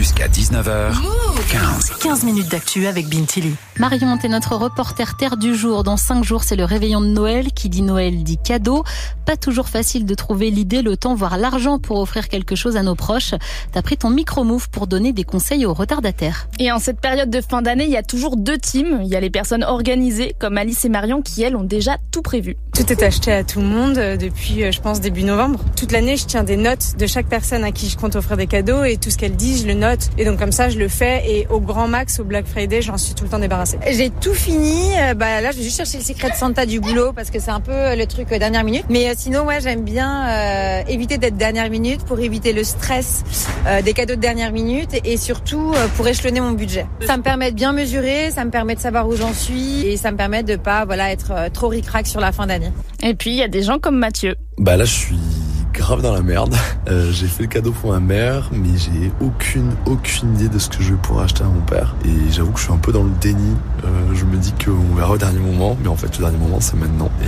Jusqu'à 19h, 15. 15 minutes d'actu avec Bintili. Marion, t'es notre reporter terre du jour. Dans 5 jours, c'est le réveillon de Noël. Qui dit Noël dit cadeau. Pas toujours facile de trouver l'idée, le temps, voire l'argent pour offrir quelque chose à nos proches. T'as pris ton micro-move pour donner des conseils aux retardataires. Et en cette période de fin d'année, il y a toujours deux teams. Il y a les personnes organisées, comme Alice et Marion, qui elles ont déjà tout prévu. Tout est acheté à tout le monde euh, depuis, euh, je pense, début novembre. Toute l'année, je tiens des notes de chaque personne à qui je compte offrir des cadeaux et tout ce qu'elle dit, je le note. Et donc comme ça, je le fais et au grand max, au Black Friday, j'en suis tout le temps débarrassée. J'ai tout fini. Euh, Bah là, je vais juste chercher le secret de Santa du boulot parce que c'est un peu le truc euh, dernière minute. Mais euh, sinon, ouais, j'aime bien euh, éviter d'être dernière minute pour éviter le stress euh, des cadeaux de dernière minute et, surtout euh, pour échelonner mon budget. Ça me permet de bien mesurer, ça me permet de savoir où j'en suis et ça me permet de pas voilà être euh, trop ric-rac sur la fin d'année. Et puis, il y a des gens comme Mathieu. Bah là, je suis grave dans la merde. Euh, j'ai fait le cadeau pour ma mère, mais j'ai aucune, aucune idée de ce que je vais pouvoir acheter à mon père. Et j'avoue que je suis un peu dans le déni. Euh, je me dis qu'on verra au dernier moment, mais en fait, le dernier moment, c'est maintenant. Et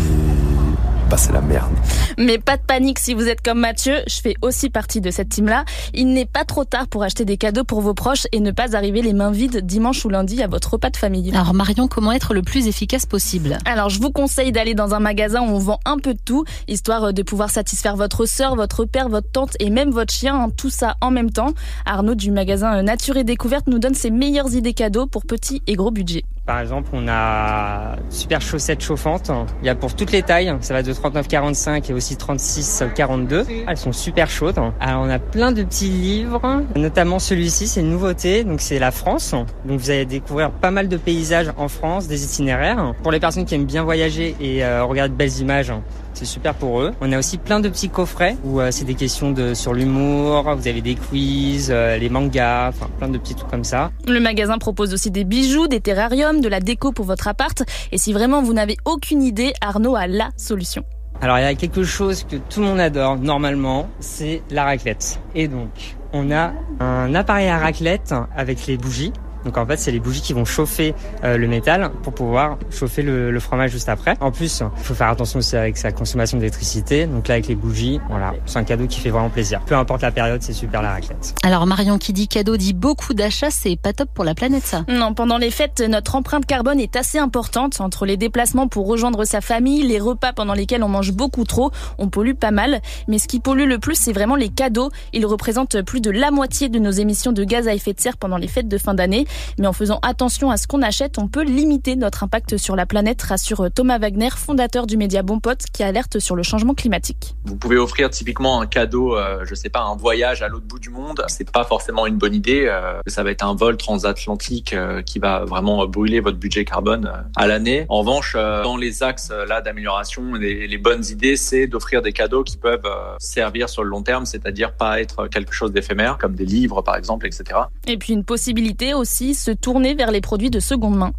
c'est la merde. Mais pas de panique si vous êtes comme Mathieu, je fais aussi partie de cette team-là. Il n'est pas trop tard pour acheter des cadeaux pour vos proches et ne pas arriver les mains vides dimanche ou lundi à votre repas de famille. Alors Marion, comment être le plus efficace possible? Alors je vous conseille d'aller dans un magasin où on vend un peu de tout, histoire de pouvoir satisfaire votre sœur, votre père, votre tante et même votre chien, hein, tout ça en même temps. Arnaud du magasin Nature et Découverte nous donne ses meilleures idées cadeaux pour petit et gros budget. Par exemple, on a super chaussettes chauffantes. Il y a pour toutes les tailles. Ça va de 39,45 et aussi 36,42. Elles sont super chaudes. Alors, on a plein de petits livres, notamment celui-ci, c'est une nouveauté. Donc, c'est la France. Donc, vous allez découvrir pas mal de paysages en France, des itinéraires. Pour les personnes qui aiment bien voyager et euh, regarder de belles images, c'est super pour eux. On a aussi plein de petits coffrets où euh, c'est des questions de sur l'humour. Vous avez des quiz, euh, les mangas, enfin plein de petits trucs comme ça. Le magasin propose aussi des bijoux, des terrariums, de la déco pour votre appart. Et si vraiment vous n'avez aucune idée, Arnaud a la solution. Alors il y a quelque chose que tout le monde adore normalement, c'est la raclette. Et donc on a un appareil à raclette avec les bougies. Donc en fait, c'est les bougies qui vont chauffer euh, le métal pour pouvoir chauffer le, le, fromage juste après. En plus, il faut faire attention aussi avec sa consommation d'électricité. Donc là, avec les bougies, voilà, c'est un cadeau qui fait vraiment plaisir. Peu importe la période, c'est super la raclette. Alors Marion qui dit cadeau dit beaucoup d'achats, c'est pas top pour la planète ça. Non, pendant les fêtes, notre empreinte carbone est assez importante. Entre les déplacements pour rejoindre sa famille, les repas pendant lesquels on mange beaucoup trop, on pollue pas mal. Mais ce qui pollue le plus, c'est vraiment les cadeaux. Ils représentent plus de la moitié de nos émissions de gaz à effet de serre pendant les fêtes de fin d'année. Mais en faisant attention à ce qu'on achète, on peut limiter notre impact sur la planète, rassure Thomas Wagner, fondateur du média Bon Pote, qui alerte sur le changement climatique. Vous pouvez offrir typiquement un cadeau, euh, je sais pas, un voyage à l'autre bout du monde. C'est pas forcément une bonne idée. Euh, ça va être un vol transatlantique euh, qui va vraiment brûler votre budget carbone euh, à l'année. En revanche, euh, dans les axes là d'amélioration, les, les, bonnes idées, c'est d'offrir des cadeaux qui peuvent servir sur le long terme, c'est-à-dire pas être quelque chose d'éphémère, comme des livres par exemple, etc. Et puis une possibilité aussi, se tourner vers les produits de seconde main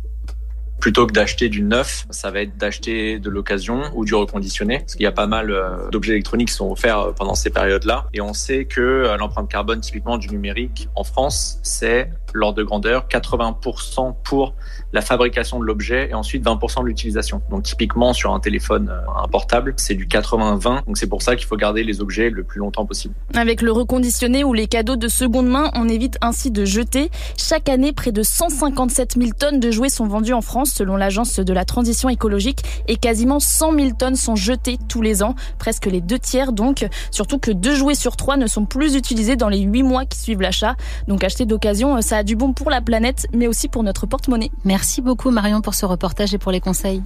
plutôt que d'acheter du neuf, ça va être d'acheter de l'occasion ou du reconditionné. Parce qu'il y a pas mal d'objets électroniques qui sont offerts pendant ces périodes-là. Et on sait que l'empreinte carbone typiquement du numérique en France, c'est l'ordre de grandeur 80% pour la fabrication de l'objet et ensuite 20% de l'utilisation. Donc typiquement sur un téléphone, un portable, c'est du 80-20. Donc c'est pour ça qu'il faut garder les objets le plus longtemps possible. Avec le reconditionné ou les cadeaux de seconde main, on évite ainsi de jeter. Chaque année, près de 157 000 tonnes de jouets sont vendues en France selon l'agence de la transition écologique et quasiment 100 000 tonnes sont jetées tous les ans, presque les deux tiers donc. Surtout que deux jouets sur trois ne sont plus utilisés dans les huit mois qui suivent l'achat. Donc acheter d'occasion, ça du bon pour la planète mais aussi pour notre porte-monnaie. Merci beaucoup Marion pour ce reportage et pour les conseils.